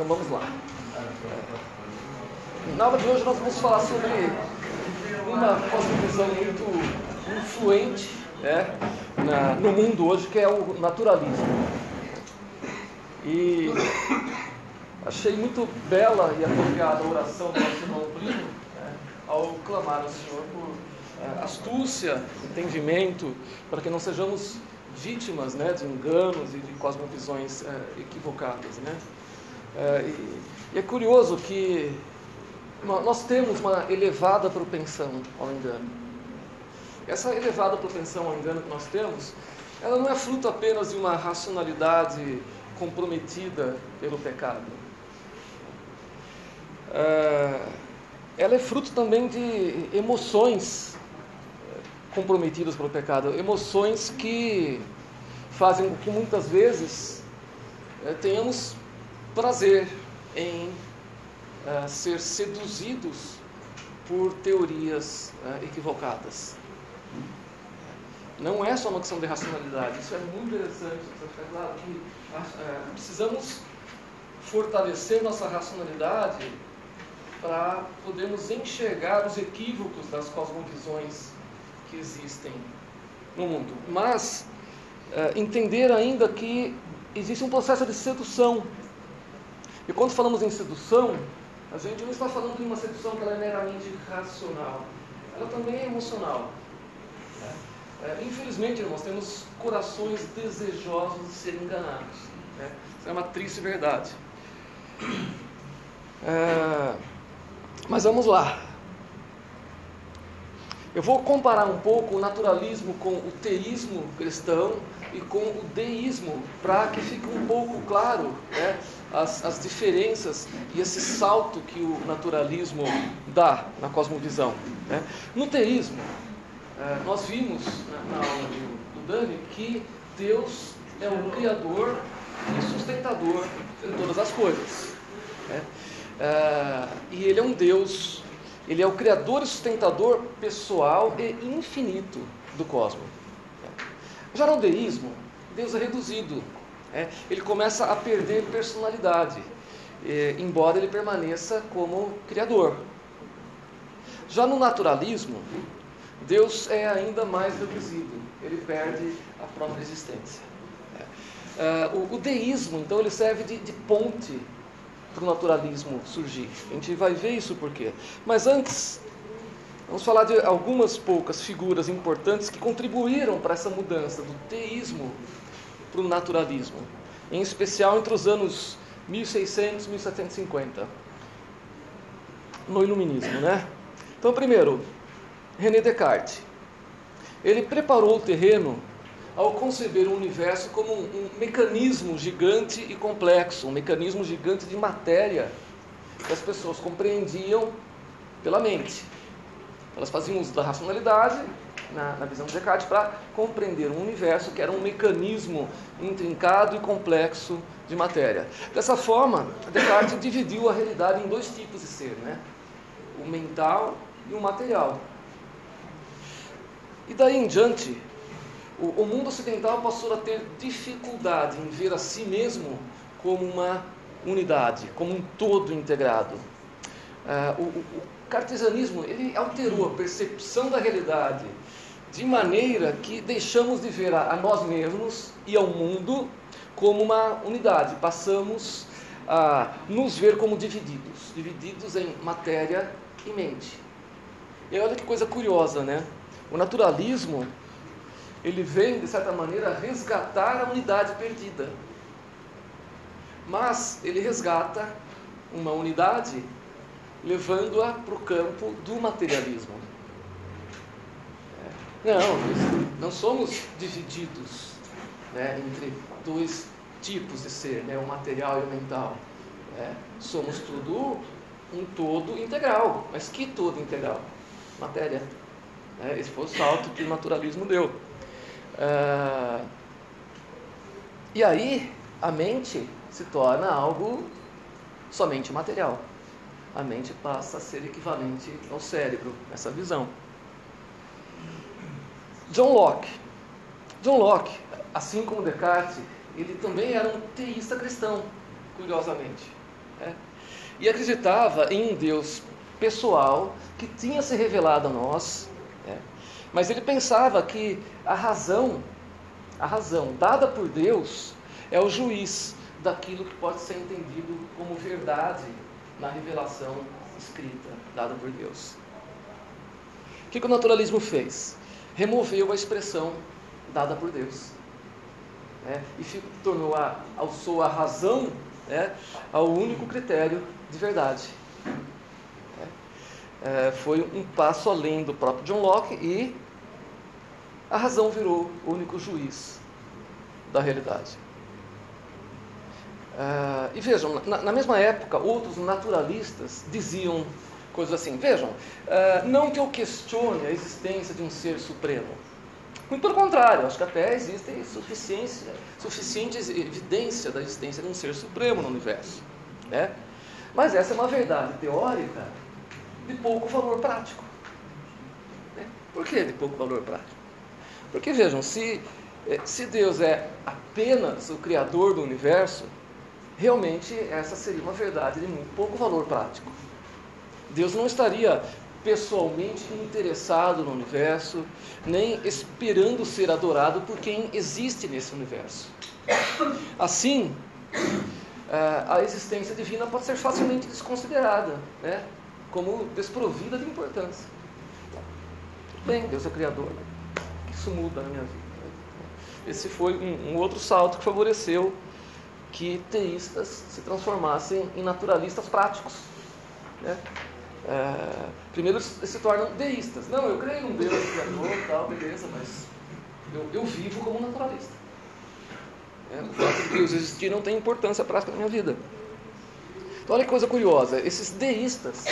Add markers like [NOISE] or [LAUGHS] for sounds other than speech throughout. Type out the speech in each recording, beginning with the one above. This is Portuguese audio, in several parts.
Então vamos lá. Na aula de hoje nós vamos falar sobre uma cosmovisão muito influente né, na, no mundo hoje, que é o naturalismo. E achei muito bela e apropriada a oração do nosso irmão Primo né, ao clamar ao Senhor por é, astúcia, entendimento, para que não sejamos vítimas né, de enganos e de cosmovisões é, equivocadas. Né? É, e, é curioso que nós temos uma elevada propensão ao engano. Essa elevada propensão ao engano que nós temos, ela não é fruto apenas de uma racionalidade comprometida pelo pecado. É, ela é fruto também de emoções comprometidas pelo pecado, emoções que fazem com que muitas vezes é, tenhamos prazer em é, ser seduzidos por teorias é, equivocadas. Não é só uma questão de racionalidade, isso é muito interessante. Claro que precisamos fortalecer nossa racionalidade para podermos enxergar os equívocos das cosmovisões que existem no mundo. Mas é, entender ainda que existe um processo de sedução. E quando falamos em sedução, a gente não está falando de uma sedução que ela é meramente racional. Ela também é emocional. É, infelizmente, irmãos, temos corações desejosos de serem enganados. Né? Isso é uma triste verdade. É, mas vamos lá. Eu vou comparar um pouco o naturalismo com o teísmo cristão e com o deísmo, para que fique um pouco claro né, as, as diferenças e esse salto que o naturalismo dá na cosmovisão. Né. No teísmo, é, nós vimos na aula do, Dani que Deus é o Criador e sustentador de todas as coisas. Né. É, e Ele é um Deus ele é o criador e sustentador pessoal e infinito do cosmos. Já no deísmo, Deus é reduzido. É, ele começa a perder personalidade, é, embora ele permaneça como criador. Já no naturalismo, Deus é ainda mais reduzido, ele perde a própria existência. É, o, o, deísmo, então, ele serve de, de ponte para o naturalismo surgir. A gente vai ver isso por quê. Mas antes, vamos falar de algumas poucas figuras importantes que contribuíram para essa mudança do teísmo para o naturalismo, em especial entre os anos 1600 e 1750, no iluminismo, né? Então, primeiro, René Descartes. Ele preparou o terreno ao conceber o universo como um, um mecanismo gigante e complexo, um mecanismo gigante de matéria que as pessoas compreendiam pela mente. Elas faziam uso da racionalidade, na, na visão de Descartes, para compreender um universo que era um mecanismo intrincado e complexo de matéria. Dessa forma, Descartes dividiu a realidade em dois tipos de ser, né? o mental e o material. E daí em diante, o, o mundo ocidental passou a ter dificuldade em ver a si mesmo como uma unidade, como um todo integrado. Uh, o, o, cartesianismo ele alterou a percepção da realidade de maneira que deixamos de ver a, a, nós mesmos e ao mundo como uma unidade. Passamos a nos ver como divididos, divididos em matéria e mente. E olha que coisa curiosa, né? O naturalismo ele vem, de certa maneira, resgatar a unidade perdida. Mas ele resgata uma unidade levando-a para o campo do materialismo. Não, não somos divididos né, entre dois tipos de ser, né, o material e o mental. É. Somos tudo um todo integral. Mas que todo integral? Matéria. É, esse foi o salto que o naturalismo deu. Uh, e aí a mente se torna algo somente material. A mente passa a ser equivalente ao cérebro, essa visão. John Locke. John Locke, assim como Descartes, ele também era um teísta cristão, curiosamente. Né? E acreditava em um Deus pessoal que tinha se revelado a nós, né? mas ele pensava que a razão, a razão dada por Deus é o juiz daquilo que pode ser entendido como verdade na revelação escrita dada por Deus. O que, que o naturalismo fez? Removeu a expressão dada por Deus. Né? E tornou a, a razão né, ao único critério de verdade. É, é, foi um passo além do próprio John Locke e a razão virou o único juiz da realidade. É, e vejam, na, na, mesma época, outros naturalistas diziam coisas assim: vejam, é, não que eu questione a existência de um ser supremo. Muito pelo contrário, acho que até existe suficiência, suficiente evidência da existência de um ser supremo no universo. Né? Mas essa é uma verdade teórica de pouco valor prático. Né? Por que de pouco valor prático? Porque vejam, se, eh, se Deus é apenas o Criador do universo, realmente essa seria uma verdade de muito pouco valor prático. Deus não estaria pessoalmente interessado no universo, nem esperando ser adorado por quem existe nesse universo. Assim, é, a existência divina pode ser facilmente desconsiderada, né? como desprovida de importância. Bem, Deus é Criador. Isso muda na minha vida. Esse foi um, um outro salto que favoreceu que teístas se transformassem em naturalistas práticos. Né? É, primeiro se tornam deístas. Não, eu creio num Deus criador e tal, beleza, mas eu, eu vivo como naturalista. É, o fato de Deus existir não tem importância prática na minha vida. Então, olha que coisa curiosa: esses deístas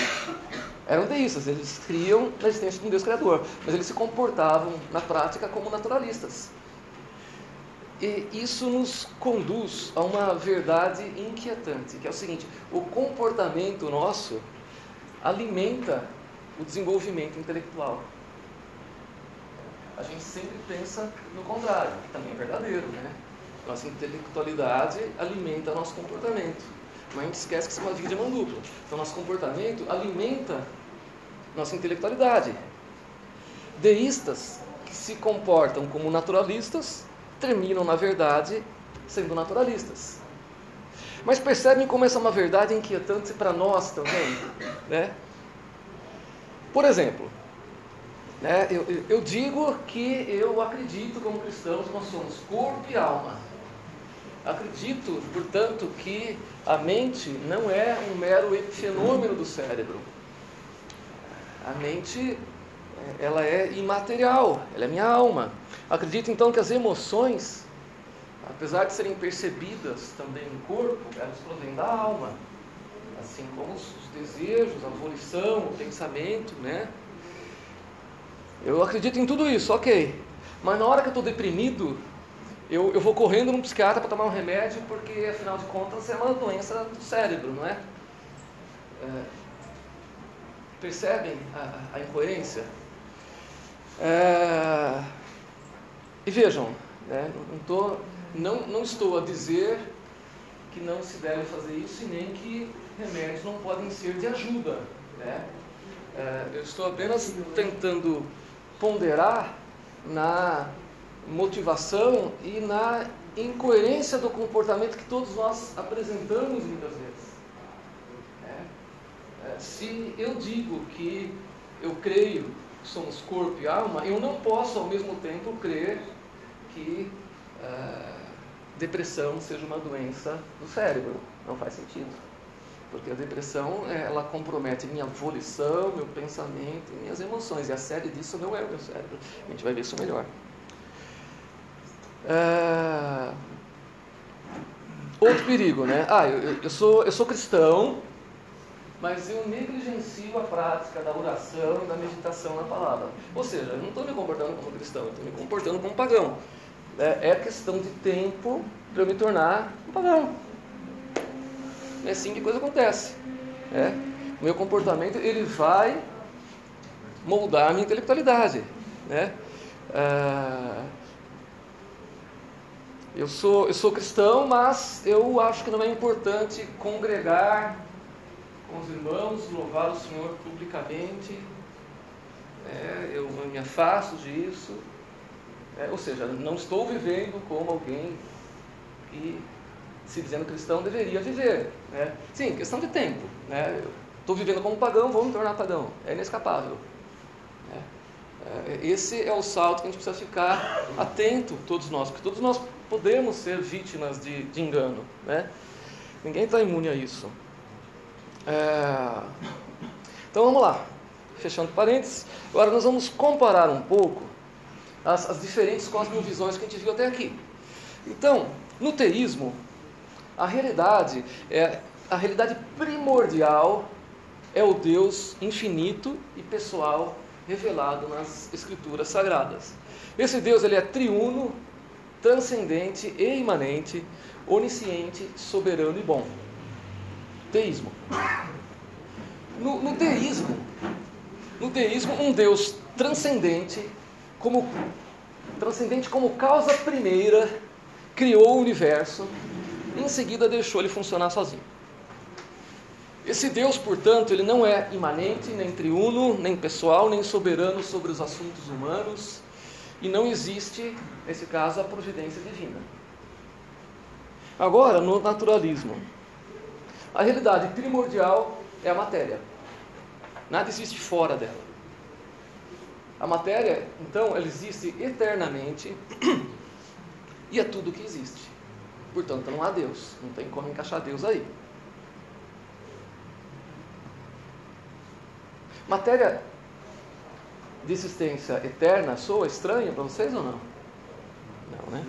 eram deístas, eles criam na existência de um Deus Criador, mas eles se comportavam na prática como naturalistas. E isso nos conduz a uma verdade inquietante, que é o seguinte: o comportamento nosso alimenta o desenvolvimento intelectual. A gente sempre pensa no contrário, que também é verdadeiro, né? Nossa intelectualidade alimenta nosso comportamento. Mas a gente esquece que isso é uma via de mão dupla. Então, nosso comportamento alimenta nossa intelectualidade. Deístas que se comportam como naturalistas terminam, na verdade, sendo naturalistas. Mas percebem como essa é uma verdade inquietante para nós também? Né? Por exemplo, né, eu, eu digo que eu acredito como cristãos nós somos corpo e alma. Acredito, portanto, que a mente não é um mero fenômeno do cérebro. A mente, ela é imaterial, ela é minha alma. Acredito então que as emoções, apesar de serem percebidas também no corpo, elas provêm da alma. Assim como os desejos, a volição, o pensamento, né? Eu acredito em tudo isso, ok. Mas na hora que eu estou deprimido, eu, eu vou correndo num psiquiatra para tomar um remédio, porque afinal de contas é uma doença do cérebro, não é? é percebem a, a incoerência? É, e vejam, né, não, tô, não, não estou a dizer que não se deve fazer isso e nem que remédios não podem ser de ajuda. Né? É, eu estou apenas tentando ponderar na motivação e na incoerência do comportamento que todos nós apresentamos muitas vezes. É, é, se eu digo que eu creio que somos corpo e alma, eu não posso ao mesmo tempo crer que é, depressão seja uma doença do cérebro. Não faz sentido. Porque a depressão, ela compromete minha volição, meu pensamento e minhas emoções. E a série disso não é o meu cérebro. A gente vai ver isso melhor. É... Outro perigo, né? Ah, eu, eu, sou, eu sou cristão, mas eu negligencio a prática da oração e da meditação na palavra. Ou seja, eu não estou me comportando como cristão, eu estou me comportando como pagão. É, é questão de tempo para eu me tornar um pagão. É assim que coisa acontece. É. O meu comportamento ele vai moldar a minha intelectualidade. Né? Ah, Eu sou, eu sou cristão, mas eu acho que não é importante congregar com os irmãos, louvar o Senhor publicamente. É, eu me afasto disso. É, ou seja, não estou vivendo como alguém que, se dizendo cristão, deveria viver. Né? Sim, questão de tempo. Né? Estou vivendo como pagão, vou me tornar pagão. É inescapável. É, é, esse é o salto que a gente precisa ficar atento, todos nós, porque todos nós podemos ser vítimas de, de engano. Né? Ninguém está imune a isso. É... Então vamos lá, fechando parênteses. Agora nós vamos comparar um pouco as, as diferentes cosmovisões que a gente viu até aqui. Então, no teísmo, a realidade é a realidade primordial é o Deus infinito e pessoal revelado nas escrituras sagradas. Esse Deus ele é triuno, transcendente e imanente, onisciente, soberano e bom. Teísmo. No, no teísmo, no teísmo, um Deus transcendente, como transcendente como causa primeira, criou o universo, e em seguida deixou ele funcionar sozinho. Esse Deus, portanto, ele não é imanente, nem triuno, nem pessoal, nem soberano sobre os assuntos humanos, e não existe, nesse caso, a providência divina. Agora, no naturalismo, a realidade primordial é a matéria. Nada existe fora dela. A matéria, então, ela existe eternamente [CLEARS THROAT] e é tudo que existe. Portanto, não há Deus. Não tem como encaixar Deus aí. Matéria de existência eterna soa estranha para vocês ou não? Não, né?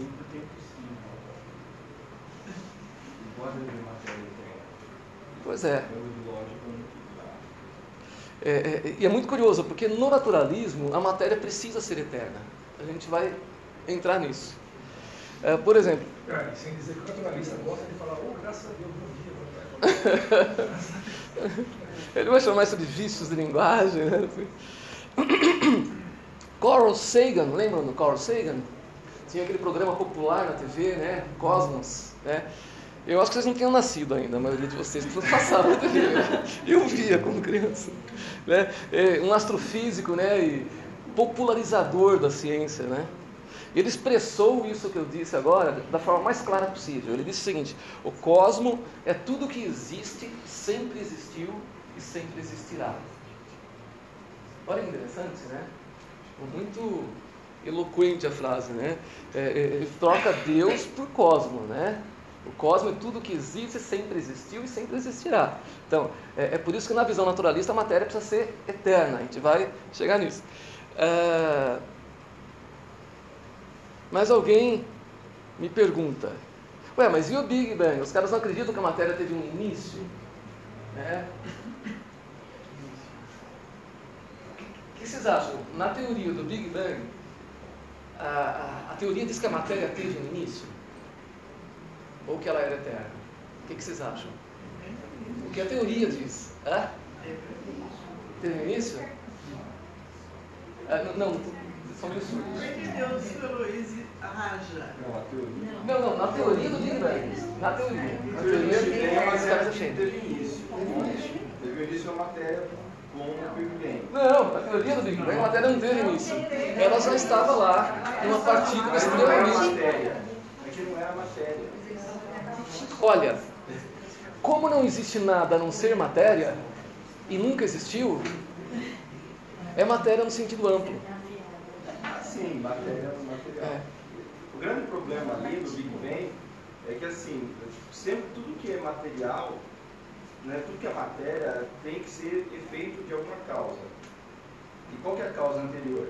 Pois é. É, é. E é muito curioso, porque no naturalismo a matéria precisa ser eterna. A gente vai entrar nisso. É, por exemplo. Sem dizer que o naturalista gosta de falar, oh, graças a Deus, bom dia. [LAUGHS] Ele vai chamar isso de vícios de linguagem. Né? [COUGHS] Carl Sagan, lembram do Carl Sagan? Tinha aquele programa popular na TV, né? Cosmos, né? Eu acho que vocês não tinham nascido ainda, a maioria de vocês, porque passavam na TV. Eu via como criança. Né? É, um astrofísico né? e popularizador da ciência. Né? Ele expressou isso que eu disse agora da forma mais clara possível. Ele disse o seguinte: o cosmo é tudo que existe, sempre existiu e sempre existirá. Olha que interessante, né? Muito eloquente a frase, né? É, é, ele troca Deus por cosmo, né? O cosmo é tudo que existe, sempre existiu e sempre existirá. Então, é, é, por isso que na visão naturalista a matéria precisa ser eterna. A gente vai chegar nisso. É... Mas alguém me pergunta: Ué, mas e o Big Bang? Os caras não acreditam que a matéria teve um início? Né? O que vocês acham? Na teoria do Big Bang, a, a, a teoria diz que a matéria teve um início? Ou que ela era eterna? O que, que vocês acham? O que a teoria diz? Hã? Teve início? Ah, não, não, são. Deus falou raja. Não, não, na teoria do Big Bang. Na teoria. Na teoria tem a matéria que teve início. Teve início a matéria com o Big Bang. Não, na teoria do Big Bang a matéria não teve início. Ela já estava lá, numa partícula extremamente. matéria. É que não era matéria. Olha, como não existe nada a não ser matéria, e nunca existiu, é matéria no sentido amplo. Sim, matéria material. É. O grande problema ali do Big Bang é que assim, sempre tudo que é material, né, tudo que é matéria tem que ser efeito de alguma causa. E qual que é a causa anterior?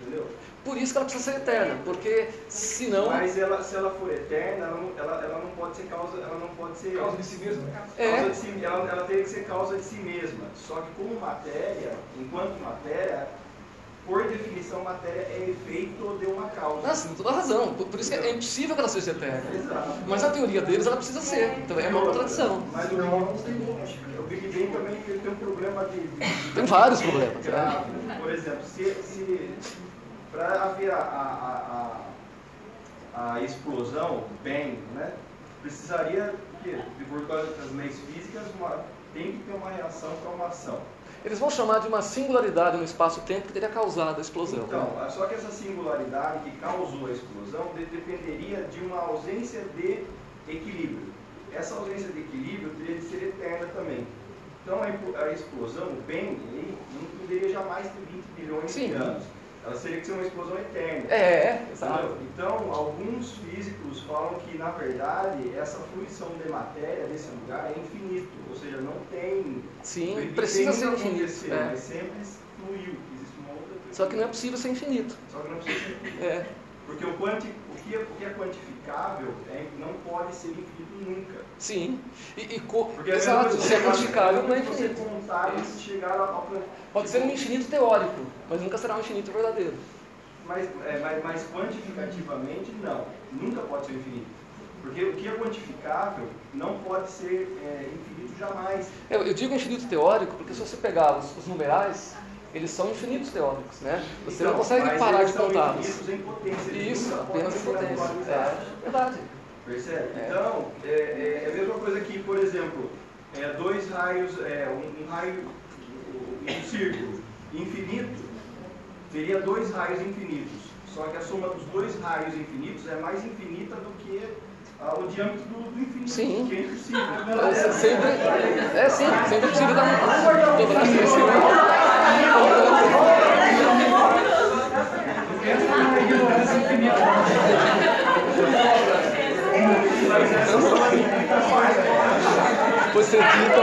Entendeu? Por isso que ela precisa ser eterna, porque senão. Mas ela, se ela for eterna, ela não, ela, ela não pode ser causa, ela não pode ser Causa de si mesmo. É. causa de si, ela, ela teria que ser causa de si mesma. Só que como matéria, enquanto matéria, por definição, matéria é efeito de uma causa. Nossa, tem toda a razão. Por, por isso que é impossível que ela seja eterna. Exato. Mas a teoria deles ela precisa ser. Então é uma contradição. Mas o Big, o Big Bang também tem um problema de, de Tem vários problemas. Grave. Por exemplo, se, se para haver a, a, a, a explosão, o bang, né? precisaria, porque, por causa das leis físicas, uma, tem que ter uma reação para uma ação. Eles vão chamar de uma singularidade no espaço-tempo que teria causado a explosão. Então, né? só que essa singularidade que causou a explosão de- dependeria de uma ausência de equilíbrio. Essa ausência de equilíbrio teria de ser eterna também. Então, a explosão, o aí, não poderia jamais ter 20 bilhões Sim. de anos. Ela teria que ser uma explosão eterna. É, é, exato. Entendeu? Então, alguns físicos falam que, na verdade, essa fluição de matéria desse lugar é infinito, ou seja, não tem. Sim, tem- precisa ser infinito. é. Mas sempre fluiu. Existe uma outra Só que não é possível ser infinito. Só que não precisa ser infinito. É. Porque o, quanti, o, que é, o que é quantificável é, não pode ser infinito nunca. Sim. E, e co- Porque mesma exato, se é você- quantificável, não é você infinito. contar e chegar ao Pode ser um infinito teórico, mas nunca será um infinito verdadeiro. Mas, é, mas, mas quantificativamente, não. Nunca pode ser infinito. Porque o que é quantificável não pode ser é, infinito jamais. Eu, eu digo infinito teórico porque se você pegar os, os numerais, eles são infinitos teóricos, né? Você não Então, consegue mas parar eles de são contá-los. infinitos em potência. eles Isso, nunca apenas em potência. É verdade. Percebe? É. Então, é, é- é a mesma coisa que, por exemplo, é, dois raios, é, um, um raio, um, círculo infinito, teria dois raios infinitos. Só que a soma dos dois raios infinitos é mais infinita do que o diâmetro do, infinito, Sim. que é impossível. É sempre, é sim, sempre possível dar um dobrar assim, assim. Depois você quita.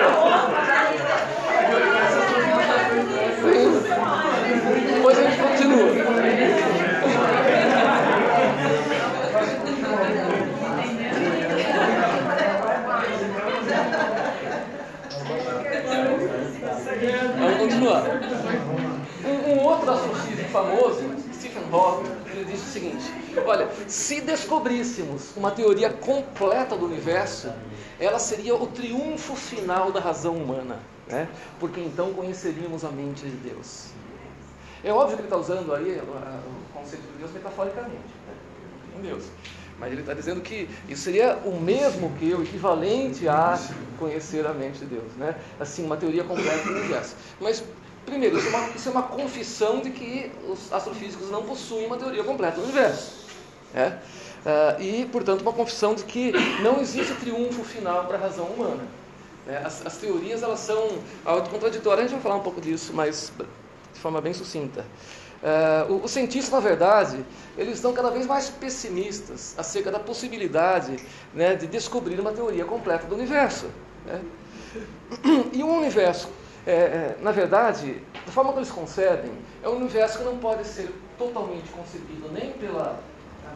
Sim. Depois a gente continua. Vamos continuar. Um, um outro astrofísico famoso, Stephen Hawking, ele disse o seguinte: Olha, se descobríssemos uma teoria completa do universo, ela seria o triunfo final da razão humana, né? porque então conheceríamos a mente de Deus. É óbvio que ele está usando aí o conceito de Deus metaforicamente, né? Deus. Mas ele está dizendo que isso seria o mesmo que o equivalente a conhecer a mente de Deus, né? Assim, uma teoria completa do universo. Mas primeiro, isso é uma, isso é uma confissão de que os astrofísicos não possuem uma teoria completa do universo, né? Ah, e, portanto, uma confissão de que não existe triunfo final para a razão humana. né? As, as teorias elas são autocontraditórias. A gente vai falar um pouco disso, mas de forma bem sucinta. O- os cientistas, na verdade, eles estão cada vez mais pessimistas acerca da possibilidade né, de descobrir uma teoria completa do universo. né? E um universo, é, é, na verdade, da forma que eles concebem, é um universo que não pode ser totalmente concebido nem pela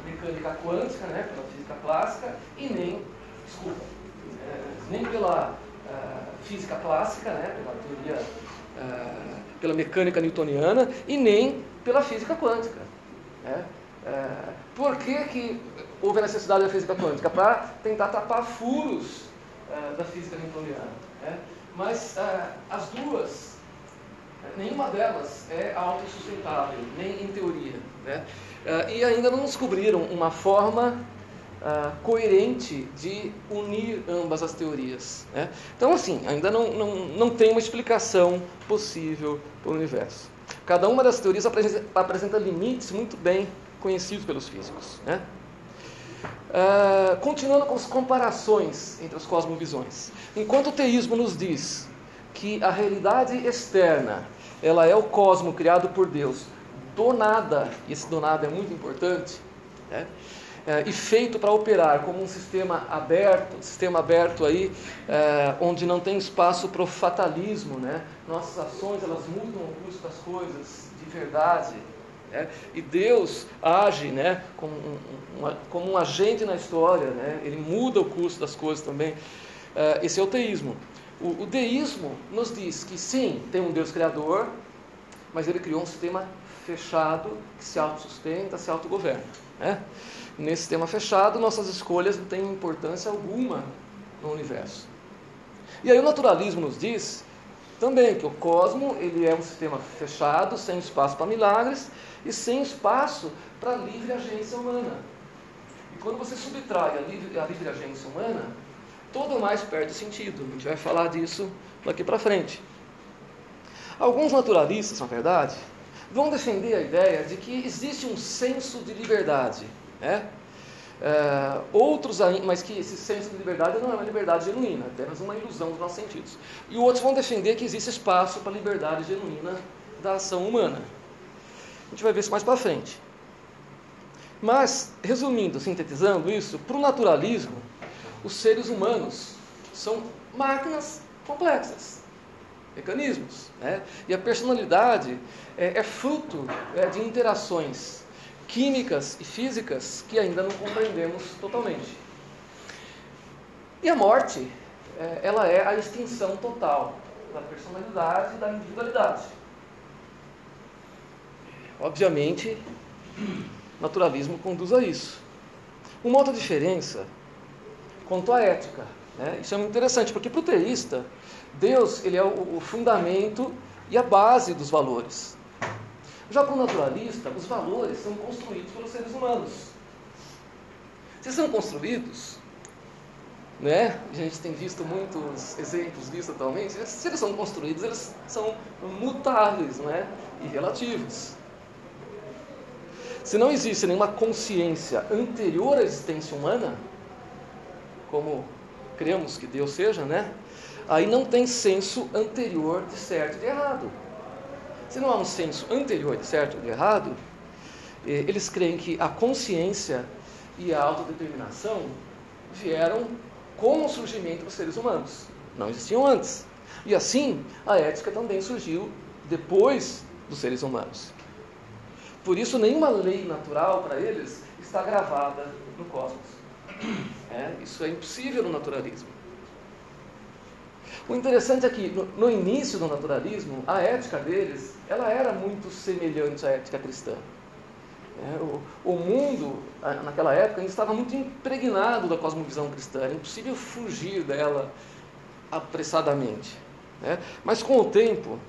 mecânica quântica, né, pela física clássica, e nem, desculpa, é, nem pela ah, física clássica, né, pela teoria, ah, pela mecânica newtoniana, e nem pela física quântica. né. Por que, que houve a necessidade da física quântica? Para tentar tapar furos da física newtoniana. né. Mas ah, as duas nenhuma delas é autossustentável, nem em teoria. Né? Ah, e ainda não descobriram uma forma ah, coerente de unir ambas as teorias. né? Então, assim, ainda não, não, não tem uma explicação possível para o universo. Cada uma das teorias apresenta, apresenta limites muito bem conhecidos pelos físicos. Né? Ah, continuando com as comparações entre as cosmovisões. Enquanto o teísmo nos diz que a realidade externa ela é o cosmo criado por Deus do nada, e esse do nada é muito importante, né? É, e feito para operar como um sistema aberto, sistema aberto aí, é, onde não tem espaço para o fatalismo, né? Nossas ações elas mudam o curso das coisas de verdade, né? E Deus age, né? Como um, um- como um agente na história, né? Ele muda o curso das coisas também. É, esse é o teísmo. O, o deísmo nos diz que sim, tem um Deus criador, mas ele criou um sistema fechado que se autossustenta, se autogoverna. Né? Nesse sistema fechado, nossas escolhas não têm importância alguma no universo. E aí o naturalismo nos diz também que o cosmo ele é um sistema fechado, sem espaço para milagres e sem espaço para livre agência humana. quando você subtrai a livre, a livre agência humana, todo mais perde sentido. A gente vai falar disso daqui para frente. Alguns naturalistas, na verdade, vão defender a ideia de que existe um senso de liberdade. Né? É, outros, mas que esse senso de liberdade não é uma liberdade genuína, é apenas uma ilusão dos nossos sentidos. E outros vão defender que existe espaço para a liberdade genuína da ação humana. A gente vai ver isso mais para frente. Mas, resumindo, sintetizando isso, para o naturalismo, os seres humanos são máquinas complexas, mecanismos. Né? E a personalidade é, é fruto é, de interações químicas e físicas que ainda não compreendemos totalmente. E a morte, é, ela é a extinção total da personalidade e da individualidade. Obviamente, naturalismo conduz a isso. Uma outra diferença quanto à ética. Né? Isso é muito interessante, porque para o teísta, Deus ele é o, fundamento e a base dos valores. Já para o naturalista, os valores são construídos pelos seres humanos. Se são construídos, né? A gente tem visto muitos exemplos disso atualmente. Se eles são construídos, eles são mutáveis, não é? E relativos. Se não existe nenhuma consciência anterior à existência humana, como cremos que Deus seja, né? Aí não tem senso anterior de certo e de errado. Se não há um senso anterior de certo e de errado, eh, eles creem que a consciência e a autodeterminação vieram com o surgimento dos seres humanos. Não existiam antes. E assim, a ética também surgiu depois dos seres humanos. Por isso, nenhuma lei natural para eles está gravada no cosmos. É, isso é impossível no naturalismo. O interessante é que, no, no, início do naturalismo, a ética deles ela era muito semelhante à ética cristã. É, o, o, mundo, naquela época, estava muito impregnado da cosmovisão cristã. Era impossível fugir dela apressadamente. Né? Mas, com o tempo,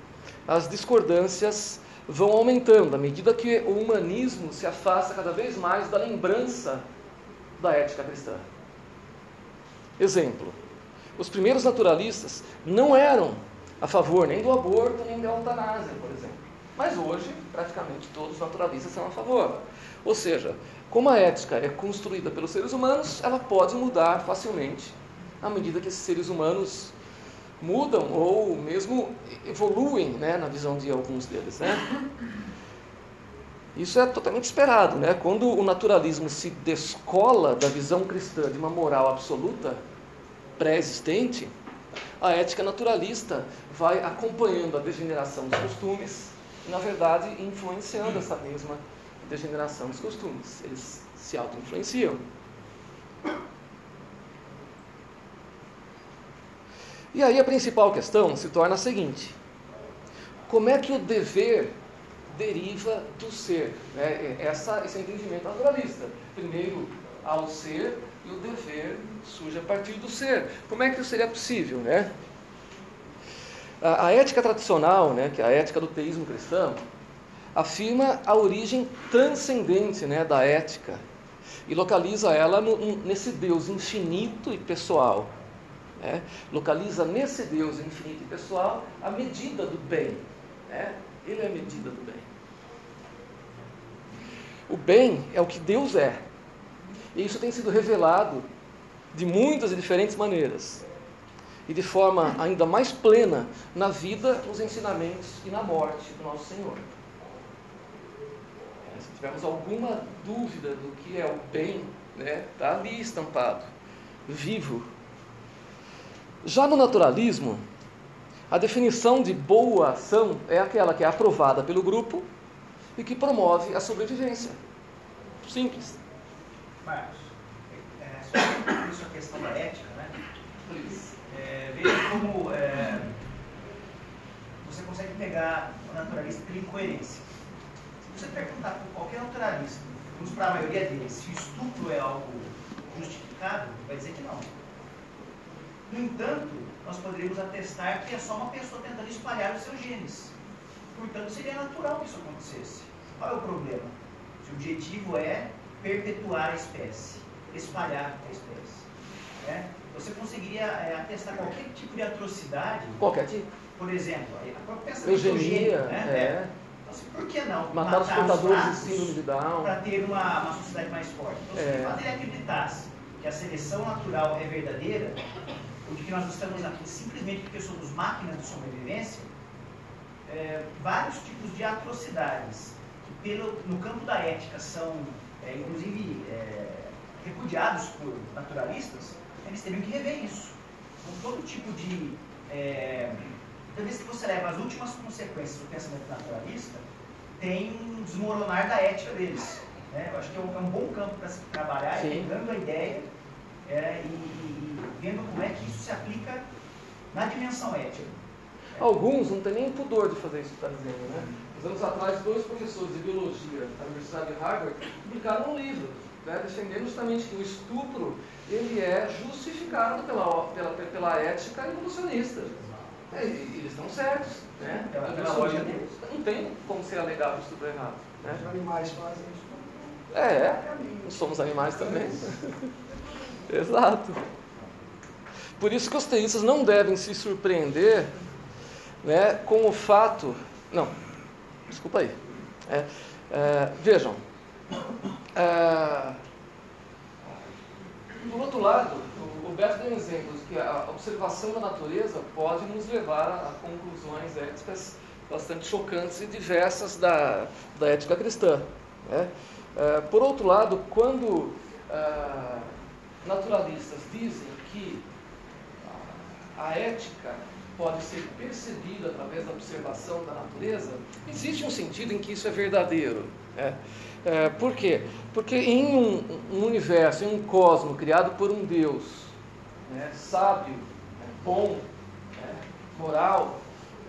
as discordâncias vão aumentando à medida que o humanismo se afasta cada vez mais da lembrança da ética cristã. Exemplo: os primeiros naturalistas não eram a favor nem do aborto nem da eutanásia, por exemplo. Mas hoje, praticamente todos os naturalistas são a favor. Ou seja, como a ética é construída pelos seres humanos, ela pode mudar facilmente à medida que esses seres humanos mudam ou mesmo evoluem né, na visão de alguns deles. Né? Isso é totalmente esperado. Né? Quando o naturalismo se descola da visão cristã de uma moral absoluta pré-existente, a ética naturalista vai acompanhando a degeneração dos costumes e, na verdade, influenciando essa mesma degeneração dos costumes. Eles se auto-influenciam. E aí a principal questão se torna a seguinte: como é que o dever deriva do ser? Né? Essa, esse entendimento naturalista. Primeiro, ao ser e o dever surge a partir do ser. Como é que isso seria possível, né? A, a ética tradicional, né, que é a ética do teísmo cristão, afirma a origem transcendente né, da ética e localiza ela no, nesse Deus infinito e pessoal, né? localiza nesse Deus infinito e pessoal a medida do bem. Né? Ele é a medida do bem. O bem é o que Deus é. E isso tem sido revelado de muitas e diferentes maneiras. E de forma ainda mais plena na vida, nos ensinamentos e na morte do nosso Senhor. Se tivermos alguma dúvida do que é o bem, está né, tá ali estampado, vivo já no naturalismo, a definição de boa ação é aquela que é aprovada pelo grupo e que promove a sobrevivência. Simples. Marcos, é, sobre isso a questão da ética, né? É, veja como é, você consegue pegar o naturalista pela incoerência. Se você perguntar para qualquer naturalista, para a maioria deles, se o estupro é algo justificado, vai dizer que não. No entanto, nós poderíamos atestar que é só uma pessoa tentando espalhar os seus genes. Portanto, seria natural que isso acontecesse. Qual é o problema? Se o objetivo é perpetuar a espécie. espalhar a espécie. Né? Você conseguiria é, atestar qualquer tipo de atrocidade, Qualquer tipo. por exemplo, a própria Eugenia, né? é. Então, assim, por que não Matar os portadores de síndrome de para Down. ter uma, uma sociedade mais forte? Então, se É. ele acreditasse que a seleção natural é verdadeira, ou de que nós estamos aqui simplesmente porque somos máquinas de sobrevivência, é, vários tipos de atrocidades que pelo, no campo da ética são, é, inclusive, é, repudiados por naturalistas, eles teriam que rever isso. Então, todo tipo de. É, toda vez que você leva as últimas consequências do pensamento naturalista, tem um desmoronar da ética deles. né? Eu acho que é um, é um bom campo para se trabalhar, pegando a ideia é, e vendo como é que isso se aplica na dimensão ética. Alguns não têm nem pudor de fazer isso que está dizendo, né? Uns anos atrás, dois professores de biologia da Universidade de Harvard publicaram um livro, né, defendendo justamente que o estupro ele é justificado pela, pela, pela ética evolucionista. É, eles estão certos, né? Pela- O pela lógica deles. Não tem como ser alegado o estupro errado. Né? Os animais fazem isso. É, é. Nós somos animais também. [LAUGHS] Exato. Por isso que os teístas não devem se surpreender né, com o fato. Não, desculpa aí. É, é, vejam. é, por outro lado, o Beto deu um exemplo de que a observação da natureza pode nos levar a, conclusões éticas bastante chocantes e diversas da, da ética cristã. né? É, por outro lado, quando ah, naturalistas dizem que a ética pode ser percebida através da observação da natureza, existe um sentido em que isso é verdadeiro. né? É, por quê? Porque em um, um universo, em um cosmo criado por um Deus né, sábio, né, bom, né, moral,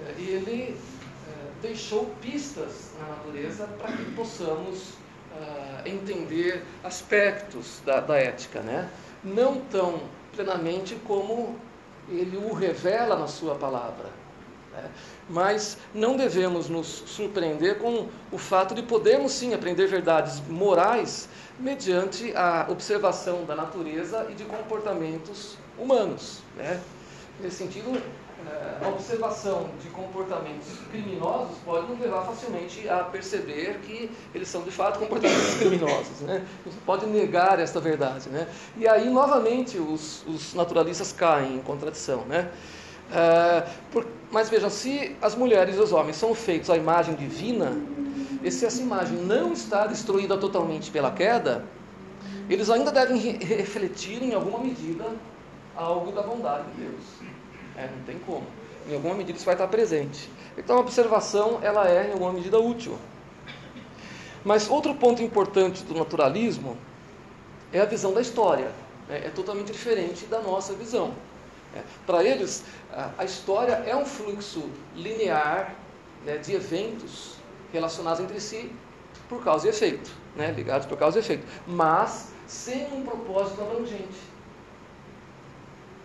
é, ele é, deixou pistas na natureza para que possamos ah, entender aspectos da, da ética, né? não tão plenamente como ele o revela na sua palavra. né? Mas não devemos nos surpreender com o fato de podermos sim aprender verdades morais mediante a observação da natureza e de comportamentos humanos. Né? Nesse sentido, a observação de comportamentos criminosos pode nos levar facilmente a perceber que eles são de fato comportamentos [LAUGHS] criminosos. Né? Se pode negar esta verdade. Né? E aí, novamente, os, os naturalistas caem em contradição. Né? Eh, por- mas vejam, se as mulheres e os homens são feitos à imagem divina, e se essa imagem não está destruída totalmente pela queda, eles ainda devem re- refletir em alguma medida algo da bondade de Deus. É, não tem como. Em alguma medida isso vai estar presente. Então a observação ela é em alguma medida útil. Mas outro ponto importante do naturalismo é a visão da história. né? É totalmente diferente da nossa visão. É, Para eles, a- história é um fluxo linear né, de eventos relacionados entre si por causa e efeito, né, ligados por causa e efeito, mas sem um propósito abrangente.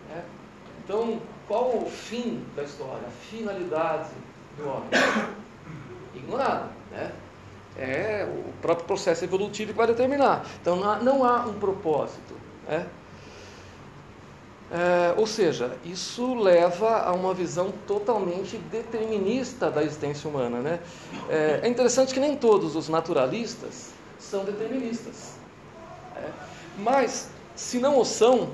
né? Então, qual o fim da história, a finalidade do homem? Ignorado. Né? É o próprio processo evolutivo que vai determinar. Então, não há, um propósito. Né? É, ou seja, isso leva a uma visão totalmente determinista da existência humana. Né? É, é interessante que nem todos os naturalistas são deterministas. né? Mas, se não o são,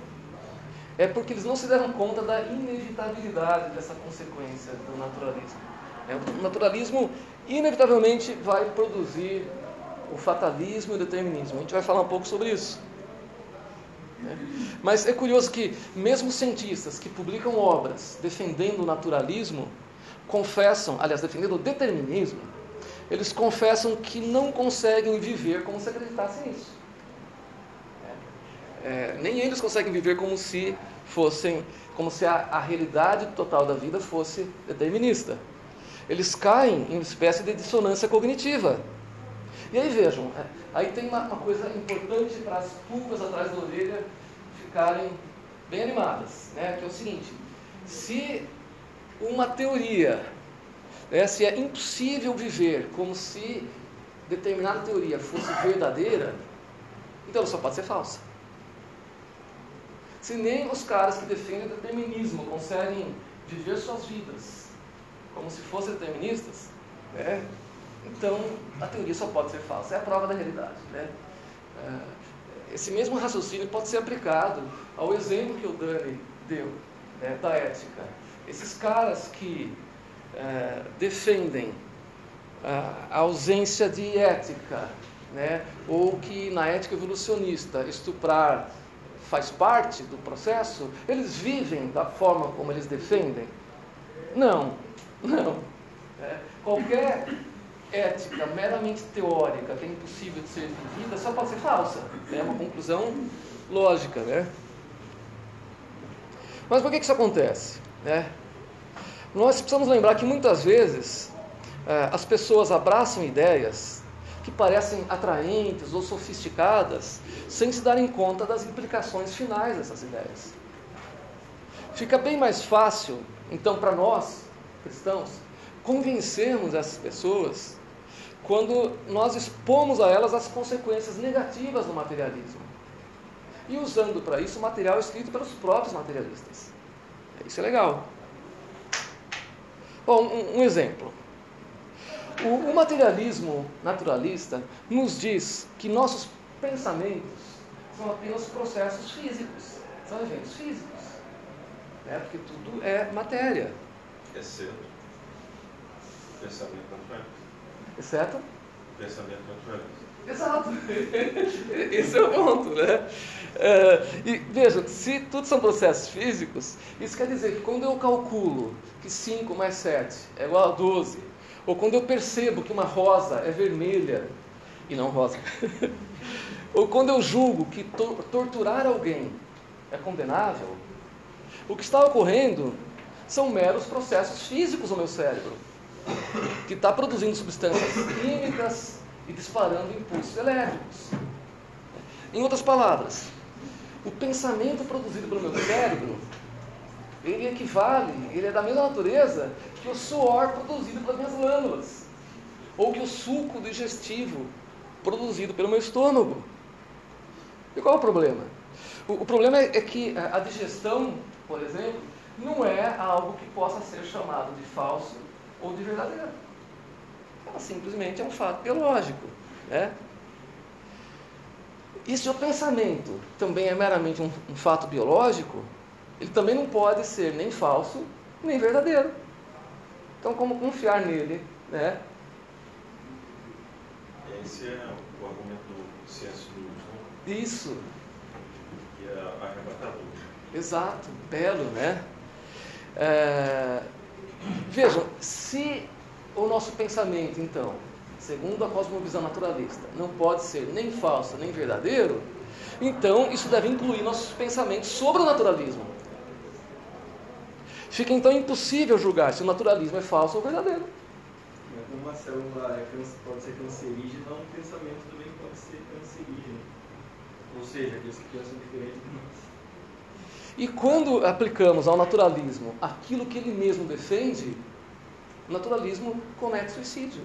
é porque eles não se deram conta da inevitabilidade dessa consequência do naturalismo. É, O naturalismo, inevitavelmente, vai produzir o fatalismo e o determinismo. A gente vai falar um pouco sobre isso. né? Mas é curioso que, mesmo cientistas que publicam obras defendendo o naturalismo, confessam, aliás, defendendo o determinismo, eles confessam que não conseguem viver como se acreditassem nisso. É, nem eles conseguem viver como se fossem, como se a, a realidade total da vida fosse determinista. Eles caem em uma espécie de dissonância cognitiva. E aí vejam, é, aí tem uma, uma coisa importante para as pulgas atrás da orelha ficarem bem animadas, né? que é o seguinte: se uma teoria, né, se é impossível viver como se determinada teoria fosse verdadeira, então ela só pode ser falsa. Se nem os caras que defendem o determinismo conseguem viver suas vidas como se fossem deterministas, né? então a teoria só pode ser falsa. É a prova da realidade. Né? É, esse mesmo raciocínio pode ser aplicado ao exemplo que o Dani deu né, da ética. Esses caras que é, defendem a ausência de ética, né, ou que na ética evolucionista estuprar faz parte do processo, eles vivem da forma como eles defendem? Não, não. É, qualquer ética meramente teórica que é impossível de ser vivida só pode ser falsa. É uma conclusão lógica, né? Mas por que isso acontece? Né? Nós precisamos lembrar que muitas vezes é, as pessoas abraçam ideias que parecem atraentes ou sofisticadas sem se darem conta das implicações finais dessas ideias. Fica bem mais fácil, então, para nós, cristãos, convencermos essas pessoas quando nós expomos a elas as consequências negativas do materialismo. E usando para isso material escrito pelos próprios materialistas. Isso é legal. Bom, um, um exemplo. O, o materialismo naturalista nos diz que nossos pensamentos são apenas processos físicos, são eventos físicos. Né? Porque tudo é matéria. Exceto pensamento naturalista. Exceto? Pensamento naturalista. Exato. [LAUGHS] Esse é o ponto, né? É, e veja, se tudo são processos físicos, isso quer dizer que quando eu calculo que 5 mais 7 é igual a 12, ou quando eu percebo que uma rosa é vermelha e não rosa, [LAUGHS] ou quando eu julgo que to torturar alguém é condenável, o que está ocorrendo são meros processos físicos no meu cérebro, que está produzindo substâncias químicas e disparando impulsos elétricos. Em outras palavras, o pensamento produzido pelo meu cérebro, ele equivale, ele é da mesma natureza que o suor produzido pelas minhas glândulas, ou que o suco digestivo produzido pelo meu estômago. E qual é o problema? O, o problema é, é que a digestão, por exemplo, não é algo que possa ser chamado de falso ou de verdadeiro. Ela simplesmente é um fato biológico. Né? E se o pensamento também é meramente um, um fato biológico, ele também não pode ser nem falso, nem verdadeiro. Então, como confiar nele? Né? Esse é o argumento do C.S. Lewis, né? Isso. Que é arrebatador. Exato, belo, né? É... Vejam, se o nosso pensamento, então, segundo a cosmovisão naturalista, não pode ser nem falso nem verdadeiro, então isso deve incluir nossos pensamentos sobre o naturalismo. Fica então impossível julgar se o naturalismo é falso ou verdadeiro. Uma célula é pode ser cancerígena, um pensamento também pode ser cancerígeno. Ou seja, aqueles que pensam diferente de nós. E quando aplicamos ao naturalismo aquilo que ele mesmo defende, o naturalismo comete suicídio.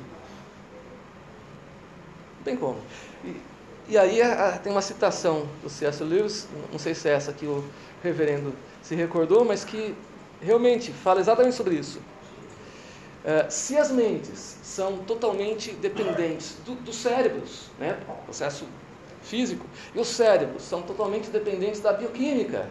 Não tem como. E, e aí a, tem uma citação do C.S. Lewis, não sei se é essa que o reverendo se recordou, mas que realmente fala exatamente sobre isso. Uh, se as mentes são totalmente dependentes do, dos cérebros, né, processo físico, e os cérebros são totalmente dependentes da bioquímica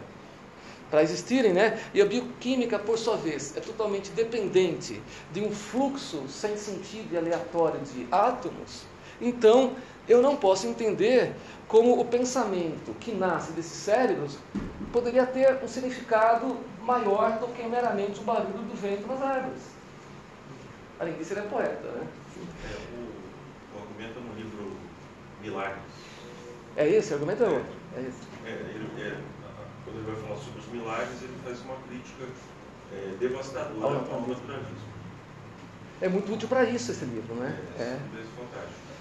para existirem, né? E a bioquímica, por sua vez, é totalmente dependente de um fluxo sem sentido e aleatório de átomos. Então, eu não posso entender como o pensamento que nasce desses cérebros poderia ter um significado maior do que meramente o barulho do vento nas árvores. Além disso, ele é poeta. Né? É, o, o argumento no livro Milagres. É esse? O argumento é outro. É esse. É, ele, é, quando ele vai falar sobre os milagres, ele faz uma crítica é, devastadora ao, ao naturalismo. É muito útil para isso esse livro, não é? É, é. fantástico.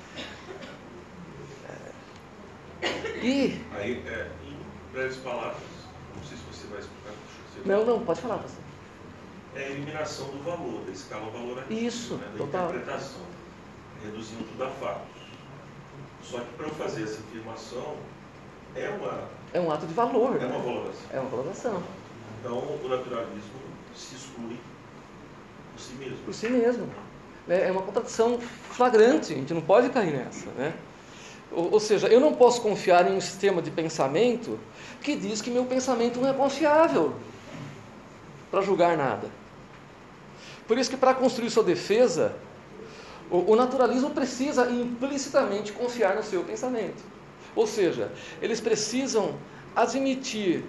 E. Aí, é, em breves palavras, não sei se você vai explicar. Não, não, pode falar, pastor. É a eliminação do valor, da escala valorativa. Isso, né, da total. interpretação, reduzindo tudo a fatos. Só que para eu fazer essa afirmação, é uma, É um ato de valor. é uma valoração. É uma valoração. Então, o naturalismo se exclui por si mesmo. Por si mesmo. né? É uma contradição flagrante, a gente não pode cair nessa. Né? Ou, ou seja, eu não posso confiar em um sistema de pensamento que diz que meu pensamento não é confiável para julgar nada. Por isso que para construir sua defesa, o, o naturalismo precisa implicitamente confiar no seu pensamento. Ou seja, eles precisam admitir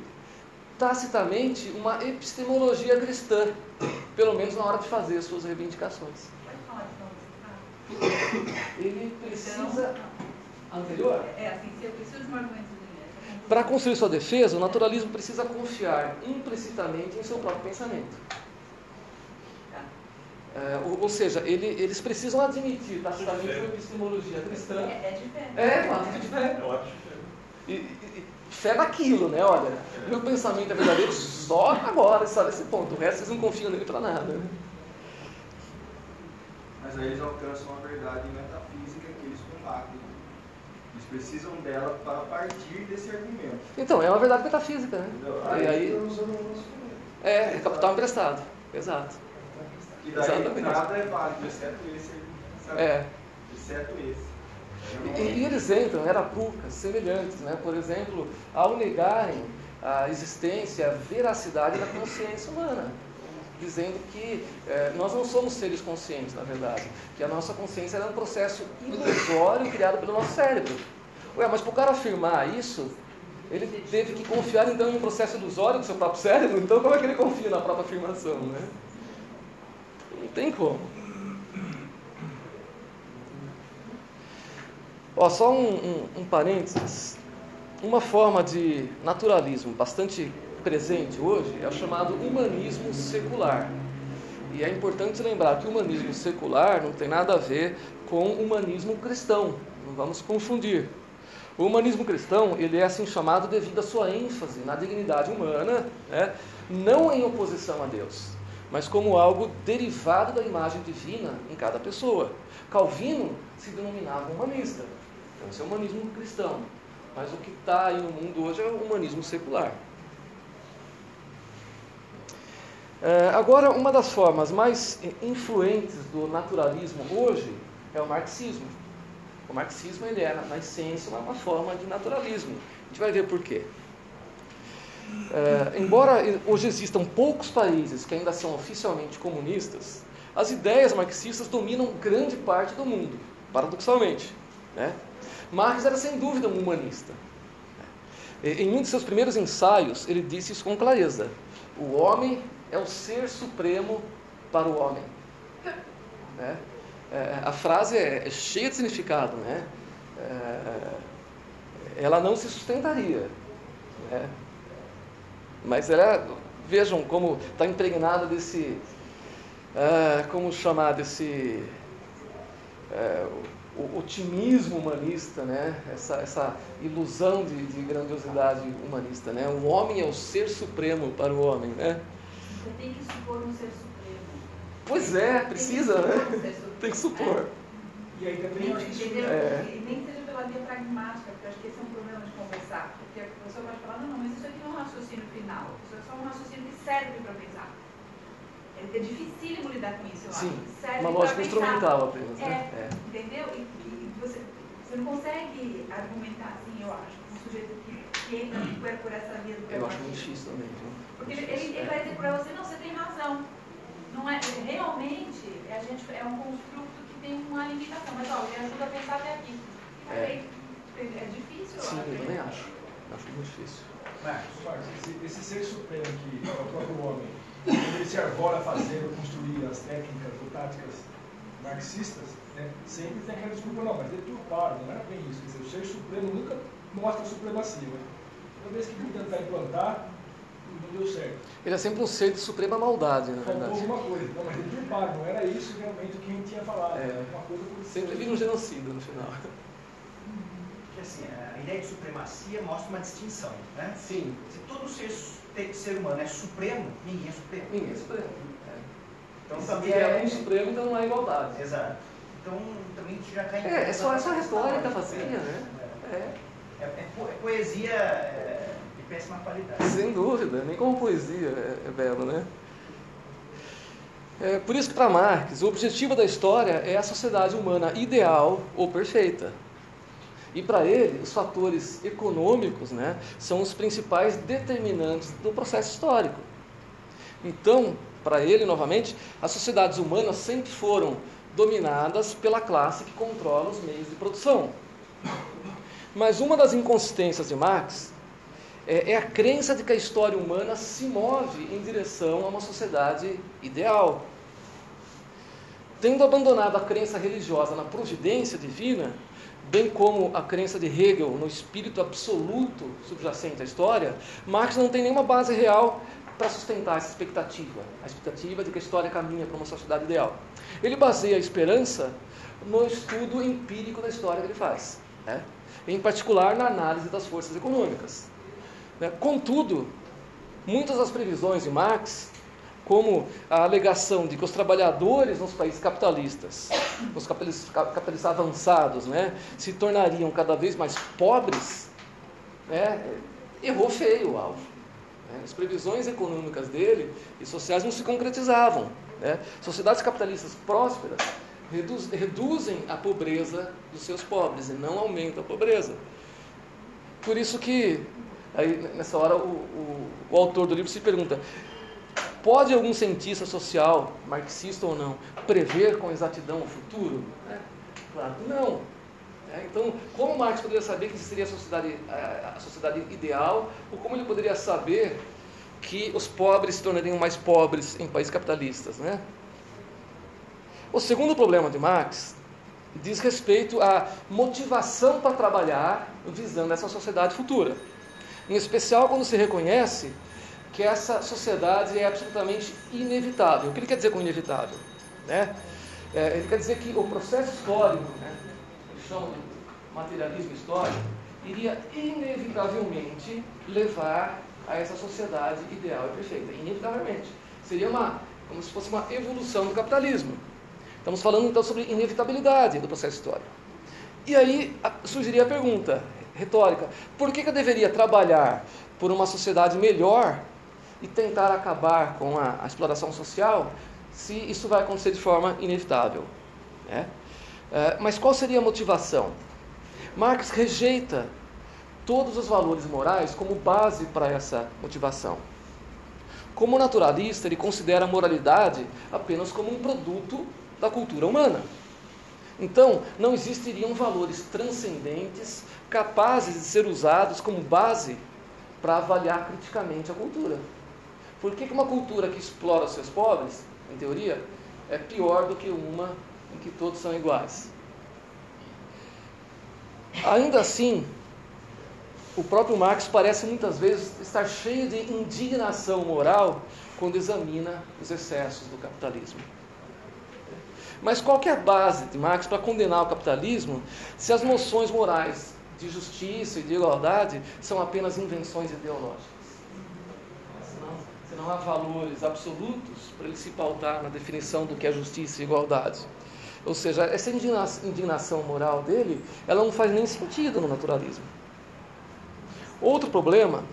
tacitamente uma epistemologia cristã, pelo menos na hora de fazer as suas reivindicações. Caso? Ele precisa. Anterior? É, assim, se eu preciso de um argumento. Para construir sua defesa, o naturalismo precisa confiar implicitamente em seu próprio pensamento. É, ou, ou seja, ele- eles precisam admitir tacitamente uma epistemologia cristã. É, é de fé. É, um ato de fé. É um ato de fé. E, e- e fé naquilo, né? Olha, meu pensamento é verdadeiro só agora, só nesse ponto. O resto vocês não confiam nele para nada. né? Mas aí eles alcançam a verdade metafísica que eles combatem. Eles precisam dela para partir desse argumento. Então, é uma verdade metafísica, né? Entendeu? E aí, Estão usando o nosso é, é capital emprestado. Exato. E daí Exatamente. nada é válido, exceto esse. Sabe? É. Exceto esse. E, e eles entram em arapucas semelhantes, né? por exemplo, ao negarem a existência, a veracidade da consciência humana, dizendo que eh, nós não somos seres conscientes, na verdade, que a nossa consciência era um processo ilusório criado pelo nosso cérebro. Ué, mas para o cara afirmar isso, ele teve que confiar então em um processo ilusório do seu próprio cérebro, então como é que ele confia na própria afirmação, né? Não tem como. Ó, só um, um, um parênteses. Uma forma de naturalismo bastante presente hoje é o chamado humanismo secular. E é importante lembrar que o humanismo secular não tem nada a ver com o humanismo cristão. Não vamos confundir. O humanismo cristão ele é assim chamado devido à sua ênfase na dignidade humana, né? não em oposição a Deus, mas como algo derivado da imagem divina em cada pessoa. Calvino se denominava humanista, então esse é o humanismo cristão. Mas o que está aí no mundo hoje é o humanismo secular. É, agora, uma das formas mais influentes do naturalismo hoje é o marxismo. O marxismo ele é, na essência, uma, uma forma de naturalismo. A gente vai ver por quê. É, embora hoje existam poucos países que ainda são oficialmente comunistas, as ideias marxistas dominam grande parte do mundo, paradoxalmente. Né? Marx era sem dúvida um humanista. Em um de seus primeiros ensaios, ele disse isso com clareza: o homem é o ser supremo para o homem. Né? É, a frase é, é cheia de significado, né? É, ela não se sustentaria. Né? Mas ela, vejam como está impregnada desse, ah, como chamar desse é, o otimismo humanista, né? essa, essa ilusão de, de grandiosidade humanista. Né? O homem é o ser supremo para o homem. Né? Você tem que supor um ser supremo. Pois é, precisa, tem que supor né? um. Tem que supor. E aí também eu acho que Entendeu? É. E nem que seja pela via pragmática, porque eu acho que esse é um problema de conversar. Porque a pessoa pode falar, não, não, mas isso aqui não é um raciocínio final. Isso é só um raciocínio que serve para pensar. É, é dificílimo lidar com isso, eu Sim, acho. Serve uma lógica pensar. instrumental apenas. É, Né? entendeu? E, e você, você não consegue argumentar assim, eu acho, com um sujeito que, que entra por, por essa via do Eu acho muito difícil também. viu? Porque ele, ele, ele é. vai dizer para você, não, você tem razão. Não é, realmente, a gente é um construto que tem uma limitação, mas ó, ele ajuda a pensar até aqui. É. aí, é difícil, Sim, eu também acho. Acho muito difícil. Marcos, esse, esse ser supremo que é o próprio homem, quando ele se arvora a fazer ou construir as técnicas ou táticas marxistas, né, sempre tem aquela desculpa, não, mas deturparam, não era bem isso. Quer dizer, o ser supremo nunca mostra supremacia. Né? Toda vez que ele tentar implantar, não deu certo. Ele é sempre um ser de suprema maldade, na Faltou verdade. alguma coisa. Não, mas deturparam, não era isso realmente o que a gente tinha falado. É. Uma coisa Sempre vira um genocida no final. Porque assim, a ideia de supremacia mostra uma distinção, né? Sim, Se todo ser, ser humano é supremo, ninguém é supremo. ninguém é supremo. Então Se também tiver é... um supremo, então não há igualdade. Exato. Então também a gente já cai em É, é só, é só essa retórica vazia, né? É. é, é, po- é poesia é, de péssima qualidade. Sem dúvida, nem como poesia é, é belo, né? É, por isso que para Marx, o objetivo da história é a sociedade humana ideal ou perfeita. E para ele, os fatores econômicos né, são os principais determinantes do processo histórico. Então, para ele, novamente, as sociedades humanas sempre foram dominadas pela classe que controla os meios de produção. Mas uma das inconsistências de Marx é, é a crença de que a história humana se move em direção a uma sociedade ideal. Tendo abandonado a crença religiosa na providência divina, bem como a crença de Hegel no espírito absoluto subjacente à história, Marx não tem nenhuma base real para sustentar essa expectativa, a expectativa de que a história caminha para uma sociedade ideal. Ele baseia a esperança no estudo empírico da história que ele faz, né? em particular na análise das forças econômicas. Né? Contudo, muitas das previsões de Marx como a alegação de que os trabalhadores nos países capitalistas, nos capitalistas avançados, né, se tornariam cada vez mais pobres, né, errou feio o alvo. Né. As previsões econômicas dele e sociais não se concretizavam. Né. Sociedades capitalistas prósperas reduz, reduzem a pobreza dos seus pobres e não aumentam a pobreza. Por isso que, aí, nessa hora, o, o, o autor do livro se pergunta Pode algum cientista social, marxista ou não, prever com exatidão o futuro? É, claro que não. É, então, como Marx poderia saber que seria a sociedade, a, sociedade ideal, ou como ele poderia saber que os pobres se tornariam mais pobres em países capitalistas? Né? O segundo problema de Marx diz respeito à motivação para trabalhar visando essa sociedade futura. Em especial quando se reconhece que essa sociedade é absolutamente inevitável. O que ele quer dizer com inevitável? Né? É, ele quer dizer que o processo histórico, né, eles chamam de materialismo histórico, iria inevitavelmente levar a essa sociedade ideal e perfeita. Inevitavelmente. Seria uma, como se fosse uma evolução do capitalismo. Estamos falando então sobre inevitabilidade do processo histórico. E aí surgiria a pergunta retórica: por que, que eu deveria trabalhar por uma sociedade melhor e tentar acabar com a, a exploração social se isso vai acontecer de forma inevitável. Né? É, mas qual seria a motivação? Marx rejeita todos os valores morais como base para essa motivação. Como naturalista, ele considera a moralidade apenas como um produto da cultura humana. Então, não existiriam valores transcendentes capazes de ser usados como base para avaliar criticamente a cultura. Por que uma cultura que explora os seus pobres, em teoria, é pior do que uma em que todos são iguais? Ainda assim, o próprio Marx parece muitas vezes estar cheio de indignação moral quando examina os excessos do capitalismo. Mas qual é a base de Marx para condenar o capitalismo se as noções morais de justiça e de igualdade são apenas invenções ideológicas? não há valores absolutos para ele se pautar na definição do que é justiça e igualdade. Ou seja, essa indignação moral dele, ela não faz nem sentido no naturalismo. Outro problema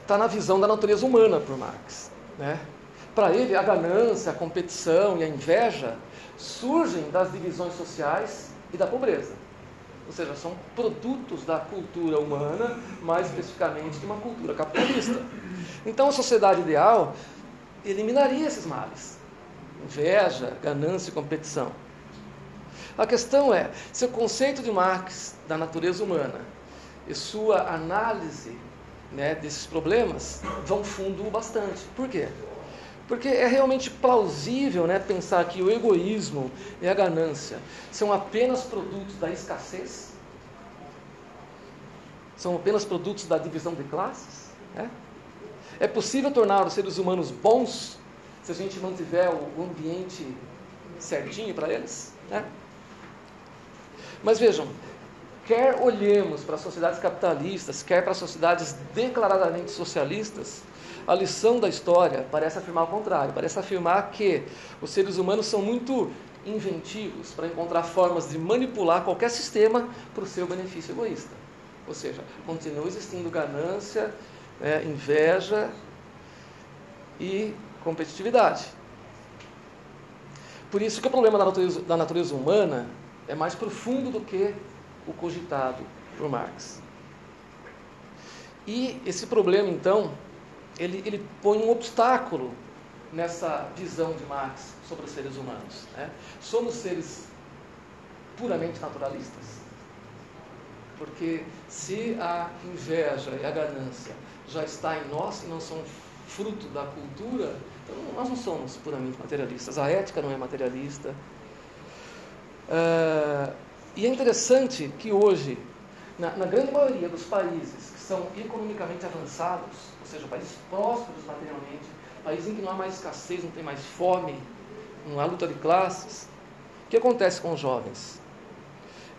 está na visão da natureza humana por Marx. Né? Para ele, a ganância, a competição e a inveja surgem das divisões sociais e da pobreza ou seja, são produtos da cultura humana, mais especificamente de uma cultura capitalista. Então, a sociedade ideal eliminaria esses males: inveja, ganância e competição. A questão é se o conceito de Marx da natureza humana e sua análise né, desses problemas vão fundo bastante. Por quê? Porque é realmente plausível né, pensar que o egoísmo e a ganância são apenas produtos da escassez? São apenas produtos da divisão de classes? Né? É possível tornar os seres humanos bons se a gente mantiver o ambiente certinho para eles? Né? Mas vejam, quer olhemos para as sociedades capitalistas, quer para as sociedades declaradamente socialistas, a lição da história parece afirmar o contrário, parece afirmar que os seres humanos são muito inventivos para encontrar formas de manipular qualquer sistema para o seu benefício egoísta. Ou seja, continua existindo ganância, né, inveja e competitividade. Por isso que o problema da natureza, da natureza humana é mais profundo do que o cogitado por Marx. E esse problema, então, ele, ele põe um obstáculo nessa visão de Marx sobre os seres humanos. Né? Somos seres puramente naturalistas? Porque se a inveja e a ganância já está em nós e não são fruto da cultura, então nós não somos puramente materialistas. A ética não é materialista. Uh, e é interessante que hoje, na, na grande maioria dos países que são economicamente avançados, ou seja, países prósperos materialmente, países em que não há mais escassez, não tem mais fome, não há luta de classes, o que acontece com os jovens?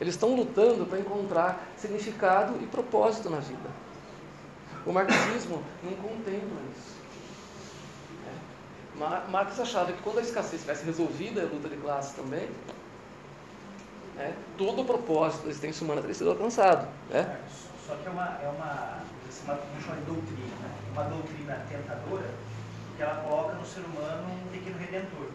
Eles estão lutando para encontrar significado e propósito na vida. O marxismo não contempla isso. É. Marx achava que quando a escassez estivesse resolvida, a luta de classes também, né, todo o propósito da existência humana teria sido alcançado. Né? Só que é uma, é uma, uma, uma doutrina, uma doutrina tentadora, que ela coloca no ser humano um pequeno redentor.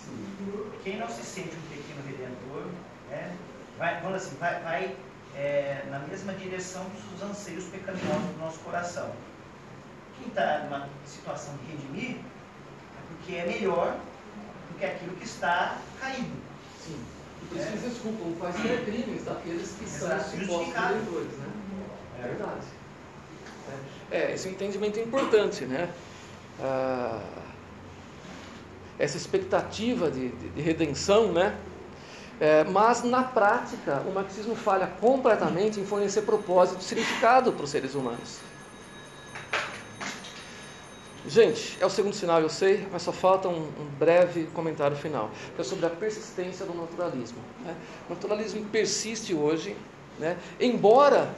Sim. Quem não se sente um pequeno redentor, né, vai, vamos assim, vai, vai é, na mesma direção dos anseios pecaminosos do nosso coração. Quem está numa situação de redimir é porque é melhor do que aquilo que está caído. Sim. E por isso eles desculpam quaisquer crimes daqueles que Exato. são supostos eleitores, né? É verdade. É, esse entendimento é importante, né? Ah, essa expectativa de, de, de redenção, né? É, mas na prática, o marxismo falha completamente em fornecer propósito e significado para os seres humanos. Gente, é o segundo sinal, eu sei, mas só falta um, um breve comentário final, que é sobre a persistência do naturalismo. Né? O naturalismo persiste hoje, né? embora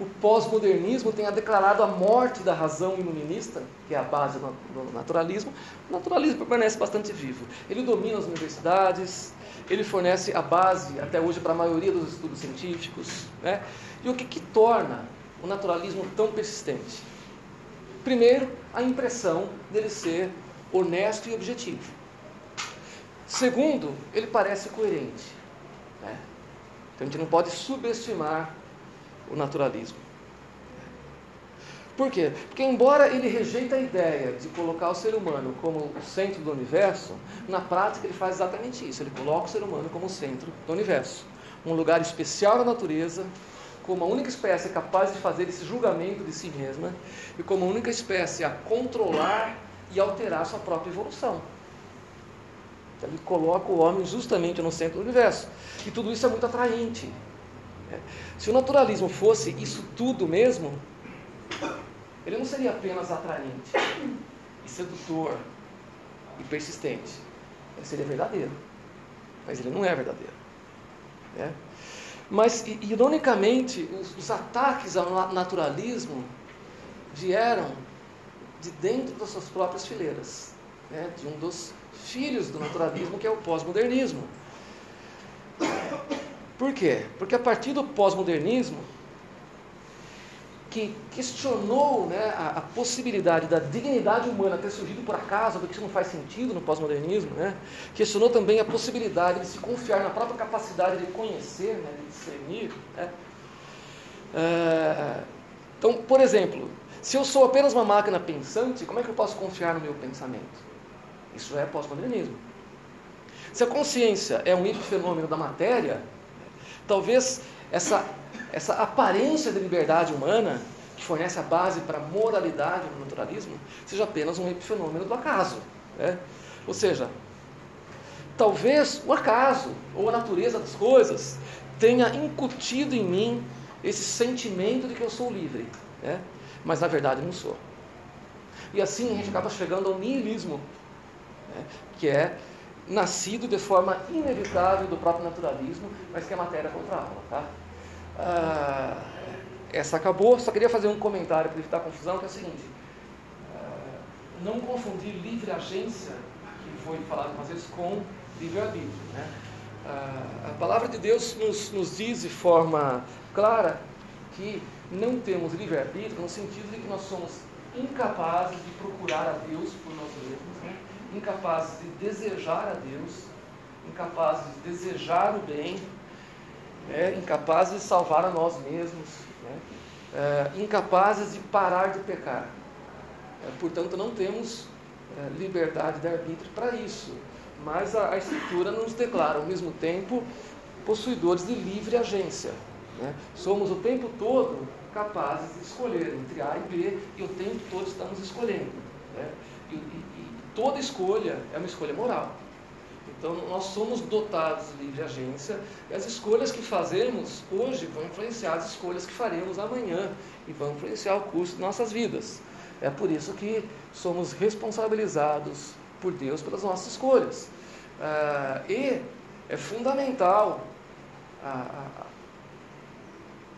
o pós-modernismo tenha declarado a morte da razão iluminista, que é a base do naturalismo, o naturalismo permanece bastante vivo. Ele domina as universidades, ele fornece a base, até hoje, para a maioria dos estudos científicos. Né? E o que, que torna o naturalismo tão persistente? Primeiro, a impressão dele ser honesto e objetivo. Segundo, ele parece coerente. Né? Então a gente não pode subestimar o naturalismo. Por quê? Porque, embora ele rejeite a ideia de colocar o ser humano como o centro do universo, na prática ele faz exatamente isso. Ele coloca o ser humano como o centro do universo. Um lugar especial na natureza, como a única espécie capaz de fazer esse julgamento de si mesma e como a única espécie a controlar e alterar sua própria evolução. Então, ele coloca o homem justamente no centro do universo. E tudo isso é muito atraente. Se o naturalismo fosse isso tudo mesmo, ele não seria apenas atraente e sedutor e persistente. Ele seria verdadeiro. Mas ele não é verdadeiro. É? Mas, ironicamente, os, os ataques ao naturalismo vieram de dentro das suas próprias fileiras, né? de um dos filhos do naturalismo, que é o pós-modernismo. Por quê? Porque a partir do pós-modernismo, que questionou né, a, a, possibilidade da dignidade humana ter surgido por acaso, porque isso não faz sentido no pós-modernismo, né? questionou também a possibilidade de se confiar na própria capacidade de conhecer, né, de discernir. Né? É, então, por exemplo, se eu sou apenas uma máquina pensante, como é que eu posso confiar no meu pensamento? Isso é pós-modernismo. Se a consciência é um fenômeno da matéria, talvez essa essa aparência de liberdade humana, que fornece a base para a moralidade no naturalismo, seja apenas um epifenômeno do acaso. Né? Ou seja, talvez o acaso ou a natureza das coisas tenha incutido em mim esse sentimento de que eu sou livre, né? mas na verdade não sou. E assim a gente acaba chegando ao niilismo, né? que é nascido de forma inevitável do próprio naturalismo, mas que é matéria contra a aula. Tá? Ah, essa acabou, só queria fazer um comentário para evitar confusão, que é o seguinte: ah, não confundir livre agência, que foi falado algumas vezes, com livre-arbítrio. Né? A, a palavra de Deus nos, nos diz de forma clara que não temos livre-arbítrio no sentido de que nós somos incapazes de procurar a Deus por nós mesmos? Incapazes de desejar a Deus, incapazes de desejar o bem, né? incapazes de salvar a nós mesmos, né? é, incapazes de parar de pecar. É, portanto, não temos é, liberdade de arbítrio para isso. Mas a, a Escritura nos declara, ao mesmo tempo, possuidores de livre agência. Né? Somos o tempo todo capazes de escolher entre A e B e o tempo todo estamos escolhendo. Né? E, e, toda escolha é uma escolha moral. Então, nós somos dotados de livre agência e as escolhas que fazemos hoje vão influenciar as escolhas que faremos amanhã e vão influenciar o curso de nossas vidas. É por isso que somos responsabilizados por Deus pelas nossas escolhas. Ah, e é fundamental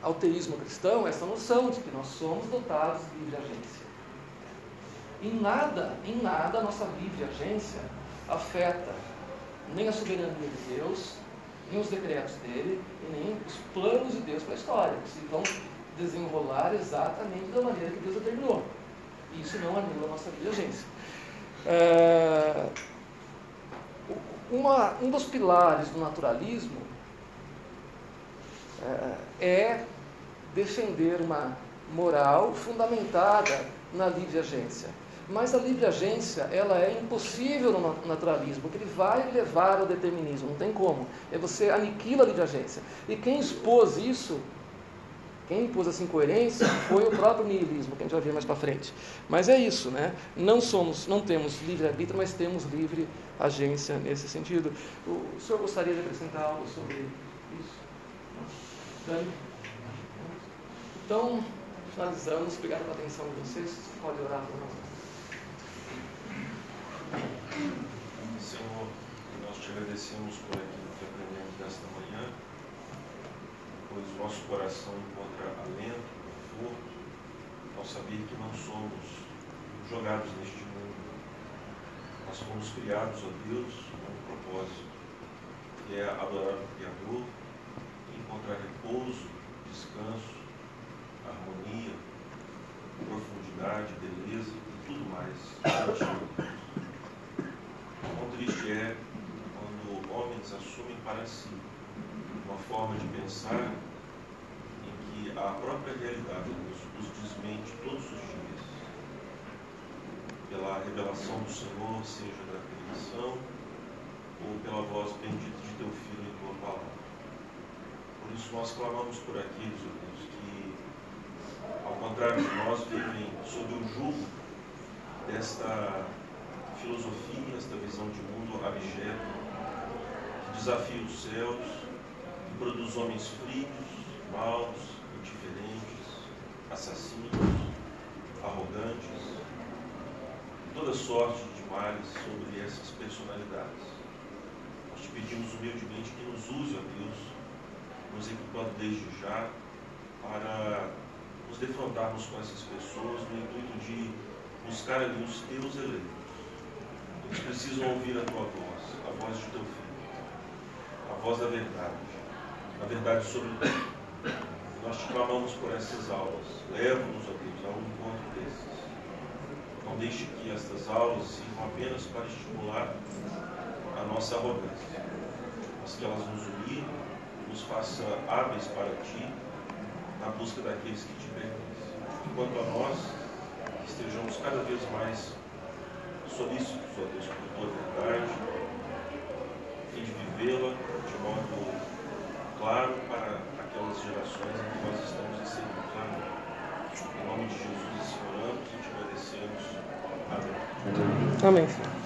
ao teísmo cristão essa noção de que nós somos dotados de livre agência. Em nada, em nada a nossa livre agência afeta nem a soberania de Deus, nem os decretos dele, e nem os planos de Deus para a história, que se vão desenrolar exatamente da maneira que Deus determinou. Isso não anula a nossa livre agência. É, uma, um dos pilares do naturalismo é, é defender uma moral fundamentada na livre agência. Mas a livre agência, ela é impossível no naturalismo, porque ele vai levar ao determinismo, não tem como. É você aniquila a livre agência. E quem expôs isso quem impôs essa incoerência foi o próprio nihilismo, que a gente vai ver mais para frente. Mas é isso, né? Não somos, não temos livre arbítrio, mas temos livre agência nesse sentido. O, senhor gostaria de acrescentar algo sobre isso? Então, finalizamos. Obrigado pela atenção de vocês. Pode orar por nós. Senhor, nós te agradecemos por aquilo que aprendemos nesta manhã pois o nosso coração encontra alento, conforto, ao saber que não somos jogados neste mundo. Nós fomos criados a Deus com um propósito, que é adorar o Criador, encontrar repouso, descanso, harmonia, profundidade, beleza e tudo mais. Quão triste é quando homens assumem para si uma forma de pensar em que a própria realidade nos, nos desmente todos os dias, pela revelação do Senhor, seja da criação ou pela voz bendita de teu Filho em tua palavra. Por isso nós clamamos por aqueles, Deus, que, ao contrário de nós, vivem sob o jugo desta filosofia, esta visão de mundo abjeto, que desafia os céus, produz homens frios, maus, indiferentes, assassinos, arrogantes, toda sorte de males sobre essas personalidades. Nós te pedimos humildemente que nos use, ó Deus, nos equipando desde já para nos defrontarmos com essas pessoas no intuito de buscar ali os teus eleitos. Precisam ouvir a tua voz, a voz de teu filho, a voz da verdade na verdade, sobre nós te clamamos por essas aulas. Leva-nos, ó Deus, ao encontro desses. Não deixe que estas aulas sirvam apenas para estimular a nossa arrogância, mas que elas nos unirem, nos faça hábeis para ti, na busca daqueles que te pertencem. Enquanto a nós, estejamos cada vez mais solícitos, ó Deus, por tua verdade, a fim de vivê-la de modo claro para aquelas gerações em que nós estamos. Amém. Em nome de Jesus, oramos e te agradecemos. Amém. Amém.